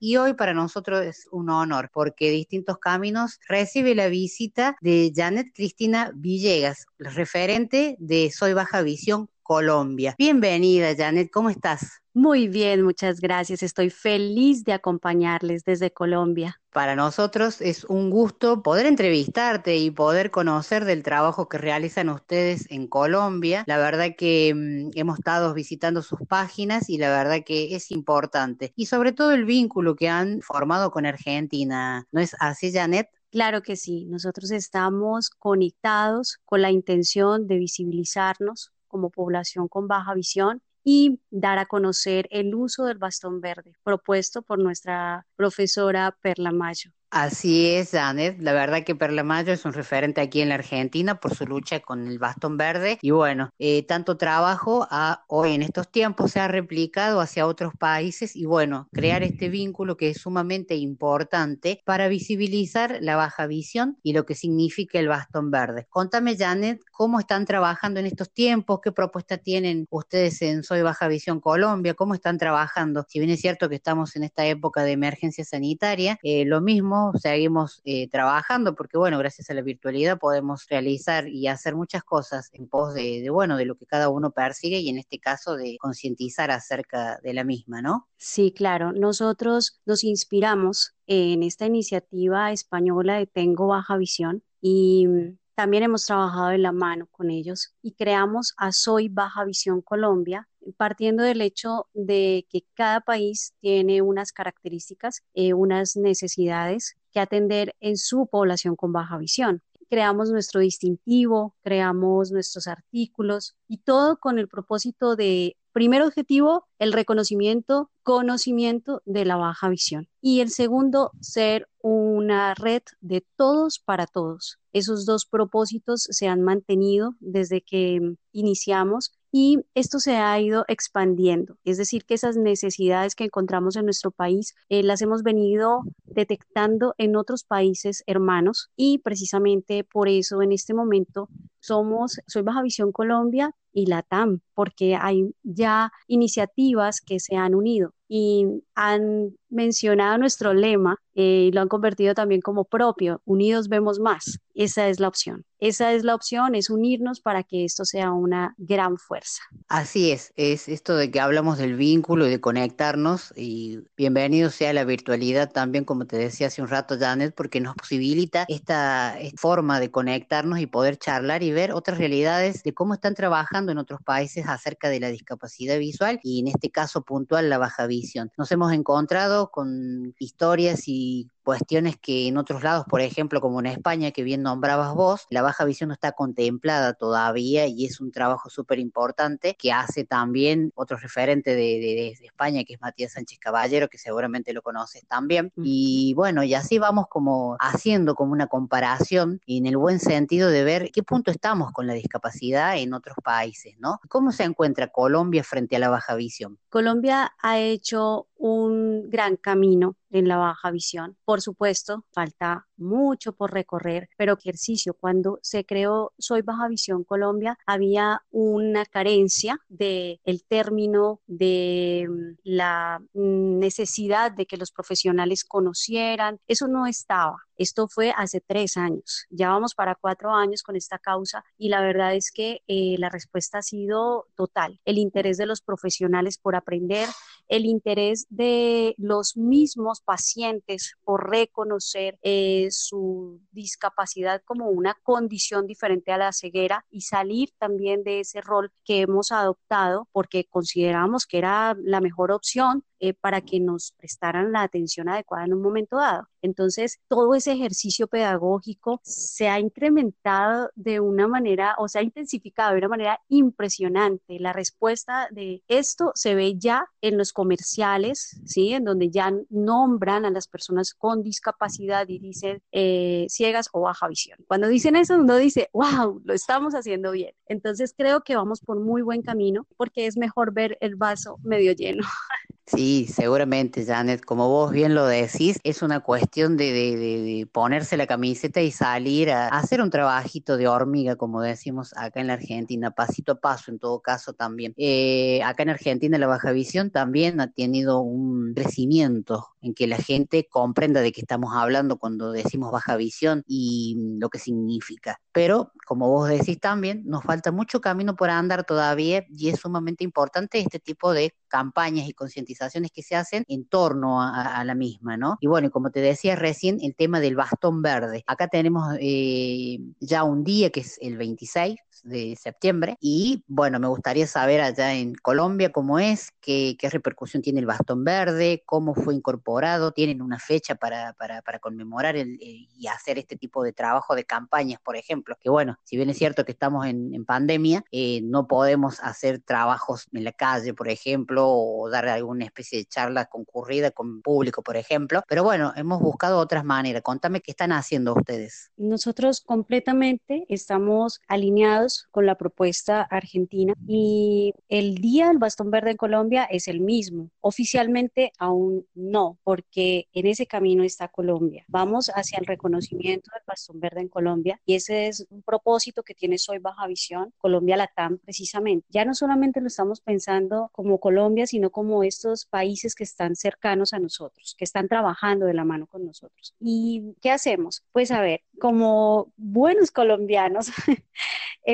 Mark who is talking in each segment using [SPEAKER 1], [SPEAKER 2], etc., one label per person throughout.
[SPEAKER 1] y hoy para nosotros es un honor porque Distintos Caminos recibe la visita de Janet Cristina Villegas, referente de Soy Baja Visión Colombia. Bienvenida, Janet, ¿cómo estás?
[SPEAKER 2] Muy bien, muchas gracias. Estoy feliz de acompañarles desde Colombia.
[SPEAKER 1] Para nosotros es un gusto poder entrevistarte y poder conocer del trabajo que realizan ustedes en Colombia. La verdad que mm, hemos estado visitando sus páginas y la verdad que es importante. Y sobre todo el vínculo que han formado con Argentina. ¿No es así, Janet?
[SPEAKER 2] Claro que sí, nosotros estamos conectados con la intención de visibilizarnos como población con baja visión y dar a conocer el uso del bastón verde propuesto por nuestra profesora Perla Mayo.
[SPEAKER 1] Así es, Janet. La verdad que Perla Mayo es un referente aquí en la Argentina por su lucha con el bastón verde. Y bueno, eh, tanto trabajo hoy en estos tiempos se ha replicado hacia otros países y bueno, crear este vínculo que es sumamente importante para visibilizar la baja visión y lo que significa el bastón verde. Contame, Janet, cómo están trabajando en estos tiempos, qué propuesta tienen ustedes en Soy Baja Visión Colombia, cómo están trabajando. Si bien es cierto que estamos en esta época de emergencia sanitaria, eh, lo mismo seguimos eh, trabajando, porque bueno, gracias a la virtualidad podemos realizar y hacer muchas cosas en pos de, bueno, de lo que cada uno persigue y en este caso de concientizar acerca de la misma, ¿no?
[SPEAKER 2] Sí, claro. Nosotros nos inspiramos en esta iniciativa española de Tengo Baja Visión y mm, también hemos trabajado en la mano con ellos y creamos a Soy Baja Visión Colombia, partiendo del hecho de que cada país tiene unas características, eh, unas necesidades que atender en su población con baja visión. Creamos nuestro distintivo, creamos nuestros artículos y todo con el propósito de, primer objetivo, el reconocimiento, conocimiento de la baja visión. Y el segundo, ser una red de todos para todos. Esos dos propósitos se han mantenido desde que iniciamos y esto se ha ido expandiendo. Es decir, que esas necesidades que encontramos en nuestro país eh, las hemos venido detectando en otros países hermanos y precisamente por eso en este momento somos, soy Baja Visión Colombia y la TAM, porque hay ya iniciativas que se han unido y han mencionado nuestro lema eh, y lo han convertido también como propio, unidos vemos más. Esa es la opción. Esa es la opción, es unirnos para que esto sea una gran fuerza.
[SPEAKER 1] Así es, es esto de que hablamos del vínculo y de conectarnos y bienvenido sea la virtualidad también, como te decía hace un rato, Janet, porque nos posibilita esta, forma de conectarnos y poder charlar y ver otras realidades de cómo están trabajando en otros países acerca de la discapacidad visual y en este caso puntual la baja visión. Nos hemos encontrado con historias y cuestiones que en otros lados, por ejemplo, como en España, que bien nombrabas vos, la baja visión no está contemplada todavía y es un trabajo súper importante que hace también otro referente de, España, que es Matías Sánchez Caballero, que seguramente lo conoces también. Y bueno, y así vamos como haciendo como una comparación en el buen sentido de ver qué punto estamos con la discapacidad en otros países, ¿no? ¿Cómo se encuentra Colombia frente a la baja visión?
[SPEAKER 2] Colombia ha hecho un gran camino en la baja visión. Por supuesto, falta mucho por recorrer, pero ejercicio. Cuando se creó Soy Baja Visión Colombia, había una carencia de el término de mm, la necesidad de que los profesionales conocieran. Eso no estaba. Esto fue hace tres años. Ya vamos para cuatro años con esta causa y la verdad es que eh, la respuesta ha sido total. El interés de los profesionales por aprender, el interés de los mismos pacientes por reconocer eh, su discapacidad como una condición diferente a la ceguera y salir también de ese rol que hemos adoptado porque consideramos que era la mejor opción eh, para que nos prestaran la atención adecuada en un momento dado. Entonces, todo ese ejercicio pedagógico se ha incrementado de una manera, o se ha intensificado de una manera impresionante. La respuesta de esto se ve ya en los comerciales, ¿sí? En donde ya nombran a las personas con discapacidad y dicen eh, ciegas o baja visión. Cuando dicen eso, uno dice, wow, lo estamos haciendo bien. Entonces, creo que vamos por muy buen camino porque es mejor ver el vaso medio lleno.
[SPEAKER 1] Sí, seguramente, Janet. Como vos bien lo decís, es una cuestión de, ponerse la camiseta y salir a, hacer un trabajito de hormiga, como decimos acá en la Argentina, pasito a paso en todo caso también. Eh, acá en Argentina la baja visión también ha tenido un crecimiento en que la gente comprenda de qué estamos hablando cuando decimos baja visión y lo que significa. Pero, como vos decís también, nos falta mucho camino por andar todavía y es sumamente importante este tipo de campañas y concientizaciones que se hacen en torno a, la misma, ¿no? Y bueno, como te decía recién, el tema del bastón verde. Acá tenemos eh, ya un día que es el 26 de septiembre y bueno, me gustaría saber allá en Colombia cómo es, qué, qué repercusión tiene el bastón verde, cómo fue incorporado, tienen una fecha para, para, para conmemorar el, eh, y hacer este tipo de trabajo de campañas, por ejemplo, que bueno, si bien es cierto que estamos en, en pandemia, eh, no podemos hacer trabajos en la calle, por ejemplo, o dar alguna especie de charla concurrida con público, por ejemplo, pero bueno, hemos buscado otras maneras. Contame qué están haciendo ustedes.
[SPEAKER 2] Nosotros completamente estamos alineados con la propuesta argentina y el día del bastón verde en Colombia es el mismo. Oficialmente aún no, porque en ese camino está Colombia. Vamos hacia el reconocimiento del bastón verde en Colombia y ese es un propósito que tiene Soy Baja Visión, Colombia Latam precisamente. Ya no solamente lo estamos pensando como Colombia, sino como estos países que están cercanos a nosotros, que están trabajando de la mano con nosotros. ¿Y qué hacemos? Pues a ver, como buenos colombianos,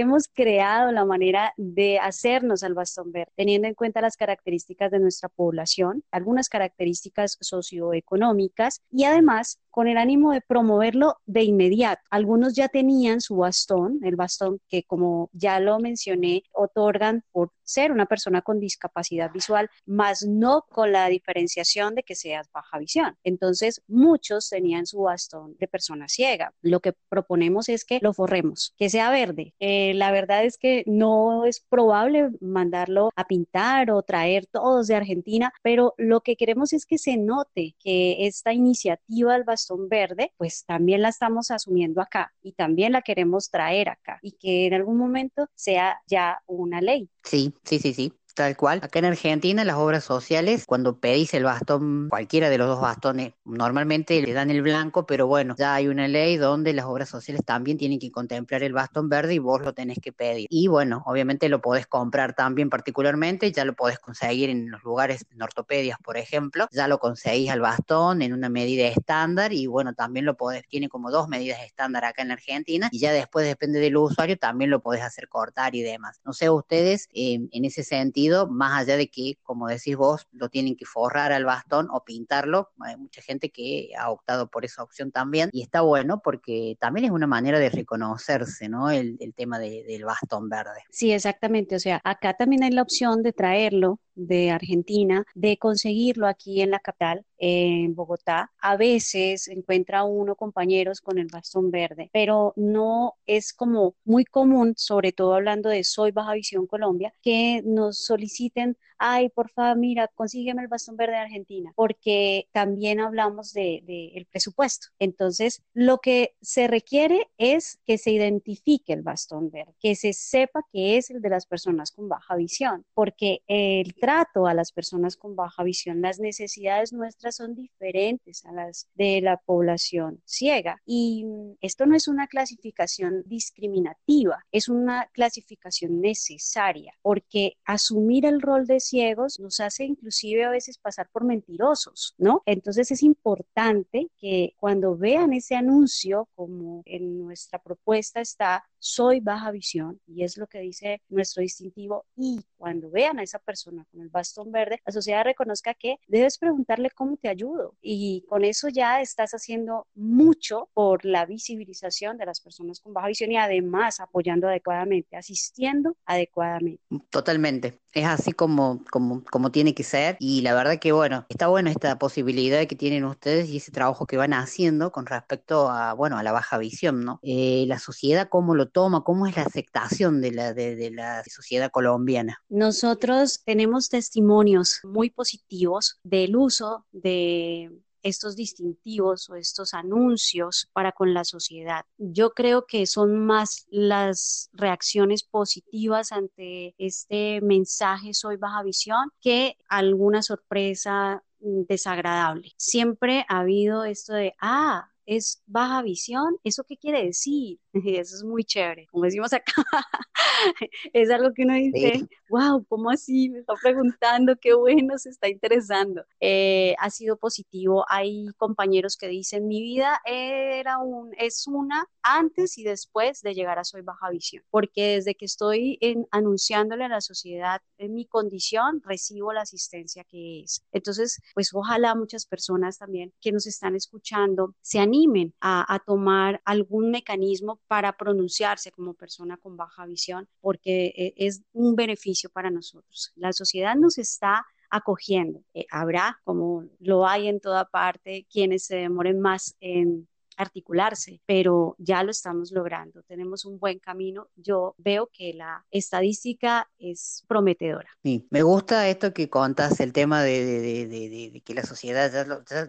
[SPEAKER 2] hemos creado la manera de hacernos al bastón verde, teniendo en cuenta las características de nuestra población, algunas características socioeconómicas y además con el ánimo de promoverlo de inmediato. Algunos ya tenían su bastón, el bastón que como ya lo mencioné, otorgan por ser una persona con discapacidad visual, más no con la diferenciación de que seas baja visión. Entonces, muchos tenían su bastón de persona ciega. Lo que proponemos es que lo forremos, que sea verde. Eh, la verdad es que no es probable mandarlo a pintar o traer todos de Argentina, pero lo que queremos es que se note que esta iniciativa del bastón verde, pues también la estamos asumiendo acá y también la queremos traer acá y que en algún momento sea ya una ley.
[SPEAKER 1] Sí, sí, sí, sí. Tal cual. Acá en Argentina, las obras sociales, cuando pedís el bastón, cualquiera de los dos bastones, normalmente le dan el blanco, pero bueno, ya hay una ley donde las obras sociales también tienen que contemplar el bastón verde y vos lo tenés que pedir. Y bueno, obviamente lo podés comprar también particularmente, ya lo podés conseguir en los lugares, en ortopedias, por ejemplo, ya lo conseguís al bastón en una medida estándar y bueno, también lo podés, tiene como dos medidas estándar acá en Argentina y ya después depende del usuario, también lo podés hacer cortar y demás. No sé ustedes, eh, en ese sentido, más allá de que, como decís vos, lo tienen que forrar al bastón o pintarlo. Hay mucha gente que ha optado por esa opción también y está bueno porque también es una manera de reconocerse, ¿no? El, el tema de, del bastón verde.
[SPEAKER 2] Sí, exactamente. O sea, acá también hay la opción de traerlo de Argentina, de conseguirlo aquí en la capital, en Bogotá. A veces encuentra uno compañeros con el bastón verde, pero no es como muy común, sobre todo hablando de Soy Baja Visión Colombia, que nos soliciten ay, por favor, mira, consígueme el bastón verde de Argentina, porque también hablamos de, de, el presupuesto. Entonces, lo que se requiere es que se identifique el bastón verde, que se sepa que es el de las personas con baja visión, porque el trato a las personas con baja visión, las necesidades nuestras son diferentes a las de la población ciega. Y esto no es una clasificación discriminativa, es una clasificación necesaria, porque asumir el rol de ciegos nos hace inclusive a veces pasar por mentirosos, ¿no? Entonces es importante que cuando vean ese anuncio, como en nuestra propuesta está, soy baja visión, y es lo que dice nuestro distintivo, y cuando vean a esa persona con el bastón verde, la sociedad reconozca que debes preguntarle cómo te ayudo, y con eso ya estás haciendo mucho por la visibilización de las personas con baja visión y además apoyando adecuadamente, asistiendo adecuadamente.
[SPEAKER 1] Totalmente, es así como, como, como tiene que ser, y la verdad que bueno, está buena esta posibilidad que tienen ustedes y ese trabajo que van haciendo con respecto a, bueno, a la baja visión, ¿no? Eh, la sociedad, ¿cómo lo toma? ¿Cómo es la aceptación de la, de la sociedad colombiana?
[SPEAKER 2] Nosotros tenemos testimonios muy positivos del uso de estos distintivos o estos anuncios para con la sociedad. Yo creo que son más las reacciones positivas ante este mensaje Soy Baja Visión que alguna sorpresa mm, desagradable. Siempre ha habido esto de, ah, es baja visión, ¿eso qué quiere decir? Eso es muy chévere, como decimos acá, es algo que uno dice, wow, ¿cómo así? Me está preguntando, qué bueno, se está interesando. Eh, ha sido positivo, hay compañeros que dicen, mi vida era un, es una antes y después de llegar a Soy Baja Visión, porque desde que estoy en, anunciándole a la sociedad en mi condición, recibo la asistencia que es. Entonces, pues ojalá muchas personas también que nos están escuchando se animen a, tomar algún mecanismo para pronunciarse como persona con baja visión, porque eh, es un beneficio para nosotros. La sociedad nos está acogiendo. Eh, habrá, como lo hay en toda parte, quienes se demoren más en articularse, pero ya lo estamos logrando, tenemos un buen camino. Yo veo que la estadística es prometedora.
[SPEAKER 1] Sí, me gusta esto que contas, el tema de, que la sociedad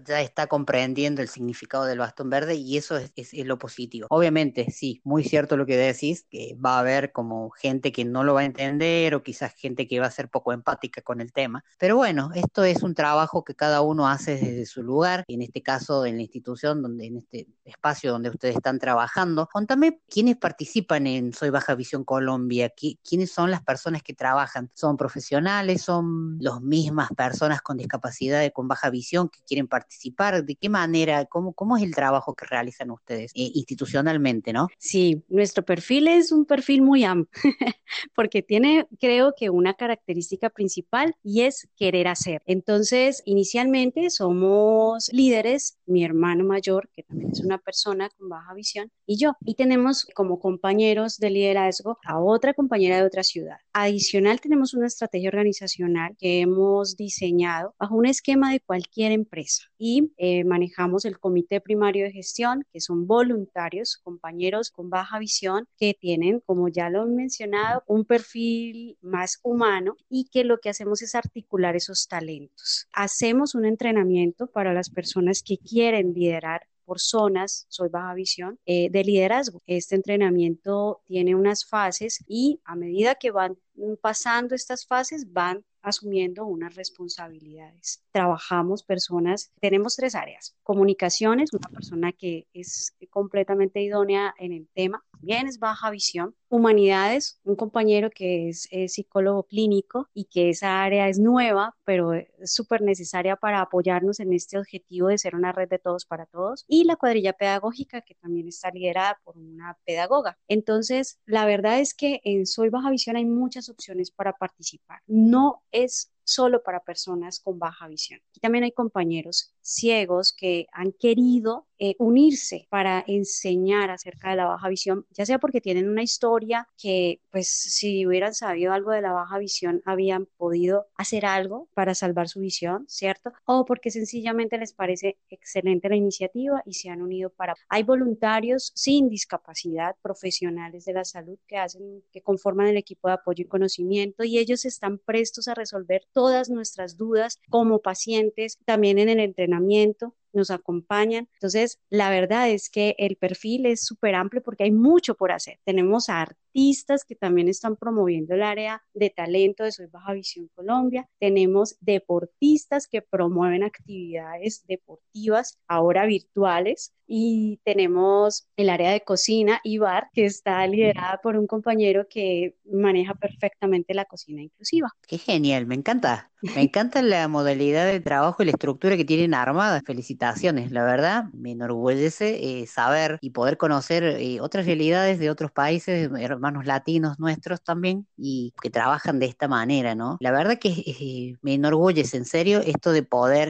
[SPEAKER 1] ya, está comprendiendo el significado del bastón verde y eso es, es, lo positivo. Obviamente, sí, muy cierto lo que decís, que va a haber como gente que no lo va a entender o quizás gente que va a ser poco empática con el tema, pero bueno, esto es un trabajo que cada uno hace desde su lugar, en este caso en la institución donde en este espacio donde ustedes están trabajando. Contame quiénes participan en Soy Baja Visión Colombia, quiénes son las personas que trabajan. ¿Son profesionales? ¿Son las mismas personas con discapacidad y con baja visión que quieren participar? ¿De qué manera? ¿Cómo, cómo es el trabajo que realizan ustedes eh, institucionalmente, no?
[SPEAKER 2] Sí, nuestro perfil es un perfil muy amplio, porque tiene, creo que una característica principal y es querer hacer. Entonces, inicialmente somos líderes, mi hermano mayor, que también es una persona con baja visión y yo. Y tenemos como compañeros de liderazgo a otra compañera de otra ciudad. Adicional, tenemos una estrategia organizacional que hemos diseñado bajo un esquema de cualquier empresa y eh, manejamos el comité primario de gestión, que son voluntarios, compañeros con baja visión que tienen, como ya lo he mencionado, un perfil más humano y que lo que hacemos es articular esos talentos. Hacemos un entrenamiento para las personas que quieren liderar por zonas, soy baja visión, eh, de liderazgo. Este entrenamiento tiene unas fases y a medida que van pasando estas fases van asumiendo unas responsabilidades. Trabajamos personas, tenemos tres áreas. Comunicaciones, una persona que es completamente idónea en el tema, bien es baja visión. Humanidades, un compañero que es, psicólogo clínico y que esa área es nueva, pero es súper necesaria para apoyarnos en este objetivo de ser una red de todos para todos. Y la cuadrilla pedagógica, que también está liderada por una pedagoga. Entonces, la verdad es que en Soy Baja Visión hay muchas opciones para participar. No es solo para personas con baja visión. Y también hay compañeros ciegos que han querido eh, unirse para enseñar acerca de la baja visión, ya sea porque tienen una historia que, pues, si hubieran sabido algo de la baja visión, habían podido hacer algo para salvar su visión, ¿cierto? O porque sencillamente les parece excelente la iniciativa y se han unido para... Hay voluntarios sin discapacidad, profesionales de la salud que hacen, que conforman el equipo de apoyo y conocimiento y ellos están prestos a resolver todas nuestras dudas como pacientes, también en el entrenamiento entrenamiento nos acompañan. Entonces, la verdad es que el perfil es súper amplio porque hay mucho por hacer. Tenemos artistas que también están promoviendo el área de talento de Soy Baja Visión Colombia. Tenemos deportistas que promueven actividades deportivas ahora virtuales y tenemos el área de cocina y bar que está liderada por un compañero que maneja perfectamente la cocina inclusiva.
[SPEAKER 1] Qué genial, me encanta. Me encanta la modalidad de trabajo y la estructura que tienen armada. Felicitaciones, la verdad, me enorgullece eh, saber y poder conocer eh, otras realidades de otros países, hermanos latinos nuestros también, y que trabajan de esta manera, ¿no? La verdad que eh, me enorgullece, en serio, esto de poder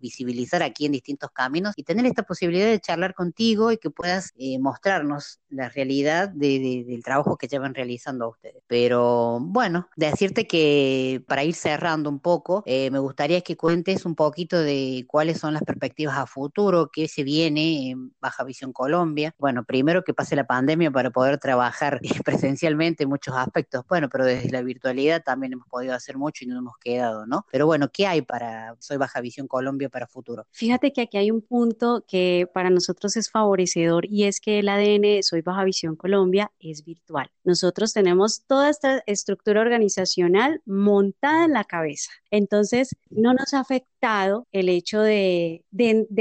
[SPEAKER 1] visibilizar aquí en distintos caminos y tener esta posibilidad de charlar contigo y que puedas mostrarnos la realidad del trabajo que llevan realizando ustedes. Pero bueno, decirte que para ir cerrando un poco, eh, me gustaría que cuentes un poquito de cuáles son las perspectivas perspectivas a futuro, qué se viene en Baja Visión Colombia. Bueno, primero que pase la pandemia para poder trabajar presencialmente en muchos aspectos, bueno, pero desde la virtualidad también hemos podido hacer mucho y no hemos quedado, ¿no? Pero bueno, ¿qué hay para Soy Baja Visión Colombia para futuro?
[SPEAKER 2] Fíjate que aquí hay un punto que para nosotros es favorecedor y es que el ADN Soy Baja Visión Colombia es virtual. Nosotros tenemos toda esta estructura organizacional montada en la cabeza. Entonces, no nos ha afectado el hecho de,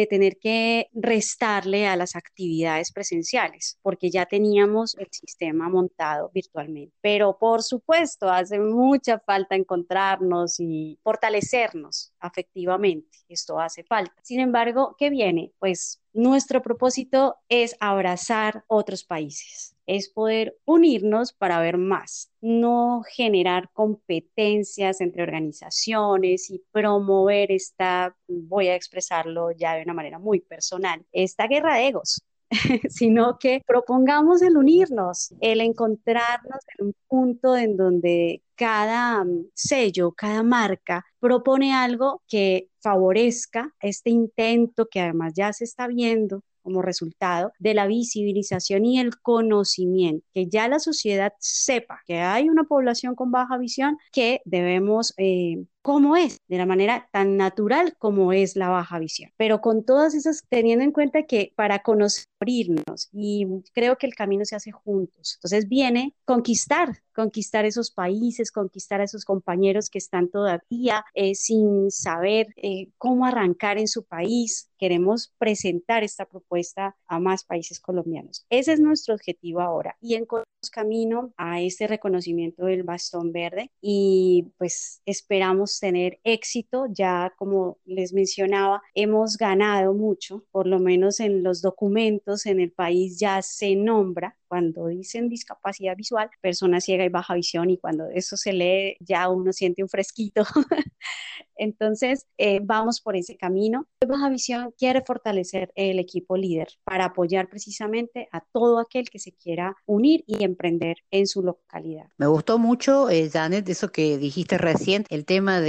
[SPEAKER 2] tener que restarle a las actividades presenciales, porque ya teníamos el sistema montado virtualmente. Pero por supuesto, hace mucha falta encontrarnos y fortalecernos afectivamente. Esto hace falta. Sin embargo, ¿qué viene? Pues nuestro propósito es abrazar otros países es poder unirnos para ver más, no generar competencias entre organizaciones y promover esta, voy a expresarlo ya de una manera muy personal, esta guerra de egos. sino que propongamos el unirnos, el encontrarnos en un punto en donde cada mm, sello, cada marca propone algo que favorezca este intento que además ya se está viendo como resultado de la visibilización y el conocimiento, que ya la sociedad sepa que hay una población con baja visión que debemos eh, como es, de la manera tan natural como es la baja visión. Pero con todas esas, teniendo en cuenta que para conocernos, y creo que el camino se hace juntos, entonces viene conquistar, conquistar esos países, conquistar a esos compañeros que están todavía eh, sin saber eh, cómo arrancar en su país. Queremos presentar esta propuesta a más países colombianos. Ese es nuestro objetivo ahora y en camino a este reconocimiento del bastón verde y pues esperamos tener éxito. Ya como les mencionaba, hemos ganado mucho, por lo menos en los documentos en el país ya se nombra cuando dicen discapacidad visual, persona ciega y baja visión, y cuando eso se lee, ya uno siente un fresquito. Entonces, eh, vamos por ese camino. Baja Visión quiere fortalecer el equipo líder para apoyar precisamente a todo aquel que se quiera unir y emprender en su localidad.
[SPEAKER 1] Me gustó mucho, eh, Janet, eso que dijiste recién, el tema de,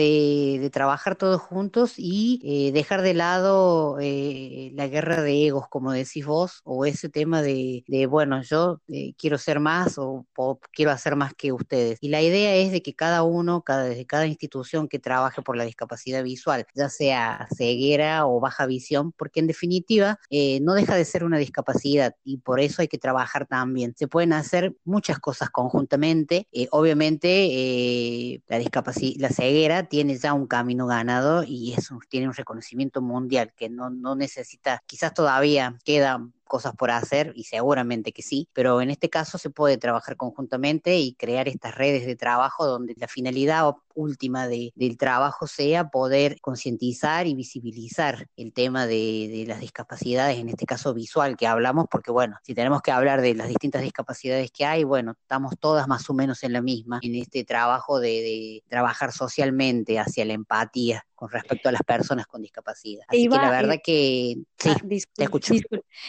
[SPEAKER 1] trabajar todos juntos y eh, dejar de lado la guerra de egos, como decís vos, o ese tema de, de bueno, yo eh, quiero ser más o, quiero hacer más que ustedes. Y la idea es de que cada uno, cada, desde cada institución que trabaje por la discapacidad visual, ya sea ceguera o baja visión, porque en definitiva eh, no deja de ser una discapacidad y por eso hay que trabajar también. Se pueden hacer muchas cosas conjuntamente. Eh, obviamente la discapacidad, la ceguera tiene ya un camino ganado y eso tiene un reconocimiento mundial que no, no necesita, quizás todavía queda cosas por hacer y seguramente que sí, pero en este caso se puede trabajar conjuntamente y crear estas redes de trabajo donde la finalidad última del trabajo sea poder concientizar y visibilizar el tema de, las discapacidades, en este caso visual que hablamos, porque bueno, si tenemos que hablar de las distintas discapacidades que hay, bueno, estamos todas más o menos en la misma, en este trabajo de trabajar socialmente hacia la empatía con respecto a las personas con discapacidad. Así que la verdad que sí, ah, te escucho.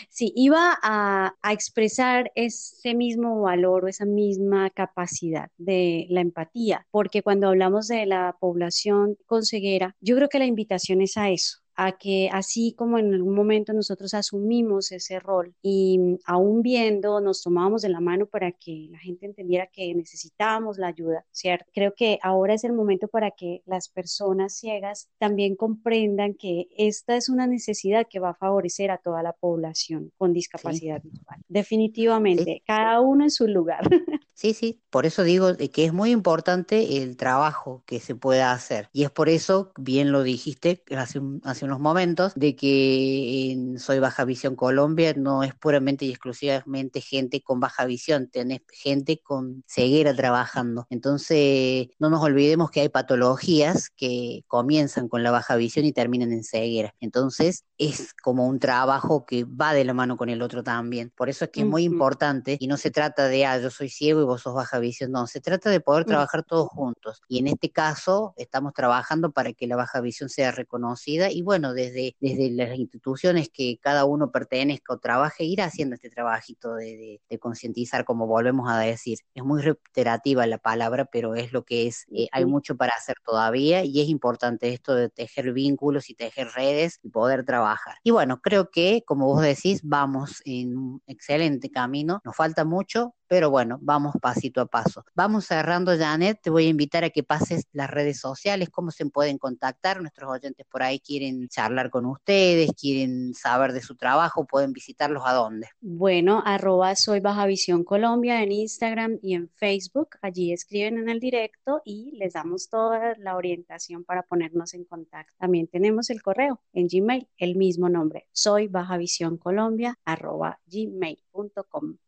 [SPEAKER 2] Sí, iba a, a, expresar ese mismo valor o esa misma capacidad de la empatía, porque cuando hablamos de la población con ceguera, yo creo que la invitación es a eso, a que así como en algún momento nosotros asumimos ese rol y mm, aún viendo nos tomábamos de la mano para que la gente entendiera que necesitábamos la ayuda, ¿cierto? Creo que ahora es el momento para que las personas ciegas también comprendan que esta es una necesidad que va a favorecer a toda la población con discapacidad visual. Definitivamente, cada uno en su lugar.
[SPEAKER 1] Sí, sí, por eso digo que es muy importante el trabajo que se pueda hacer. Y es por eso, bien lo dijiste hace, hace unos momentos, de que en Soy Baja Visión Colombia no es puramente y exclusivamente gente con baja visión, tenés gente con ceguera trabajando. Entonces, no nos olvidemos que hay patologías que comienzan con la baja visión y terminan en ceguera. Entonces, es como un trabajo que va de la mano con el otro también. Por eso es que es muy importante y no se trata de, ah, yo soy ciego y vos sos baja visión, no, se trata de poder trabajar todos juntos. Y en este caso estamos trabajando para que la baja visión sea reconocida y bueno, desde, desde las instituciones que cada uno pertenezca o trabaje, ir haciendo este trabajito de, de, concientizar, como volvemos a decir. Es muy reiterativa la palabra, pero es lo que es. Eh, hay mucho para hacer todavía y es importante esto de tejer vínculos y tejer redes y poder trabajar. Y bueno, creo que, como vos decís, vamos en un excelente camino. Nos falta mucho, pero bueno, vamos pasito a paso. Vamos cerrando, Janet, te voy a invitar a que pases las redes sociales, cómo se pueden contactar, nuestros oyentes por ahí quieren charlar con ustedes, quieren saber de su trabajo, pueden visitarlos a dónde.
[SPEAKER 2] Bueno, arroba soy Baja Visión Colombia en Instagram y en Facebook, allí escriben en el directo y les damos toda la orientación para ponernos en contacto. También tenemos el correo en Gmail, el mismo nombre, soy Baja Visión Colombia, arroba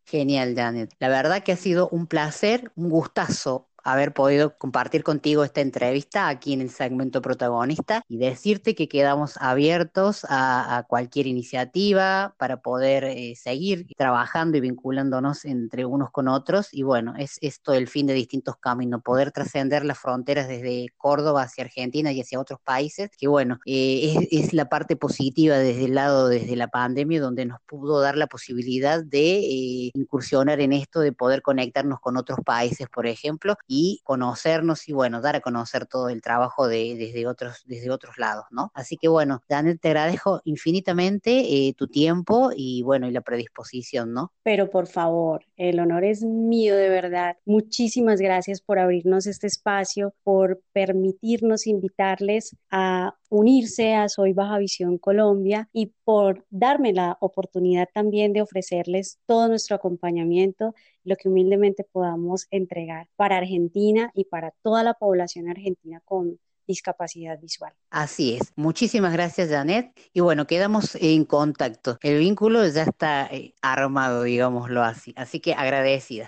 [SPEAKER 1] Genial, Janet. La verdad que ha sido un placer, un gustazo haber podido compartir contigo esta entrevista aquí en el segmento protagonista y decirte que quedamos abiertos a, cualquier iniciativa para poder eh, seguir trabajando y vinculándonos entre unos con otros. Y bueno, es esto el fin de distintos caminos, poder trascender las fronteras desde Córdoba hacia Argentina y hacia otros países, que bueno, eh, es, la parte positiva desde el lado, desde la pandemia, donde nos pudo dar la posibilidad de eh, incursionar en esto, de poder conectarnos con otros países, por ejemplo, y conocernos y bueno, dar a conocer todo el trabajo de, desde, otros, desde otros lados, ¿no? Así que bueno, Daniel, te agradezco infinitamente eh, tu tiempo y bueno, y la predisposición, ¿no?
[SPEAKER 2] Pero por favor, el honor es mío de verdad. Muchísimas gracias por abrirnos este espacio, por permitirnos invitarles a unirse a Soy Baja Visión Colombia y por darme la oportunidad también de ofrecerles todo nuestro acompañamiento, lo que humildemente podamos entregar para Argentina y para toda la población argentina con discapacidad visual.
[SPEAKER 1] Así es. Muchísimas gracias, Janet. Y bueno, quedamos en contacto. El vínculo ya está eh, armado, digámoslo así. Así que agradecida.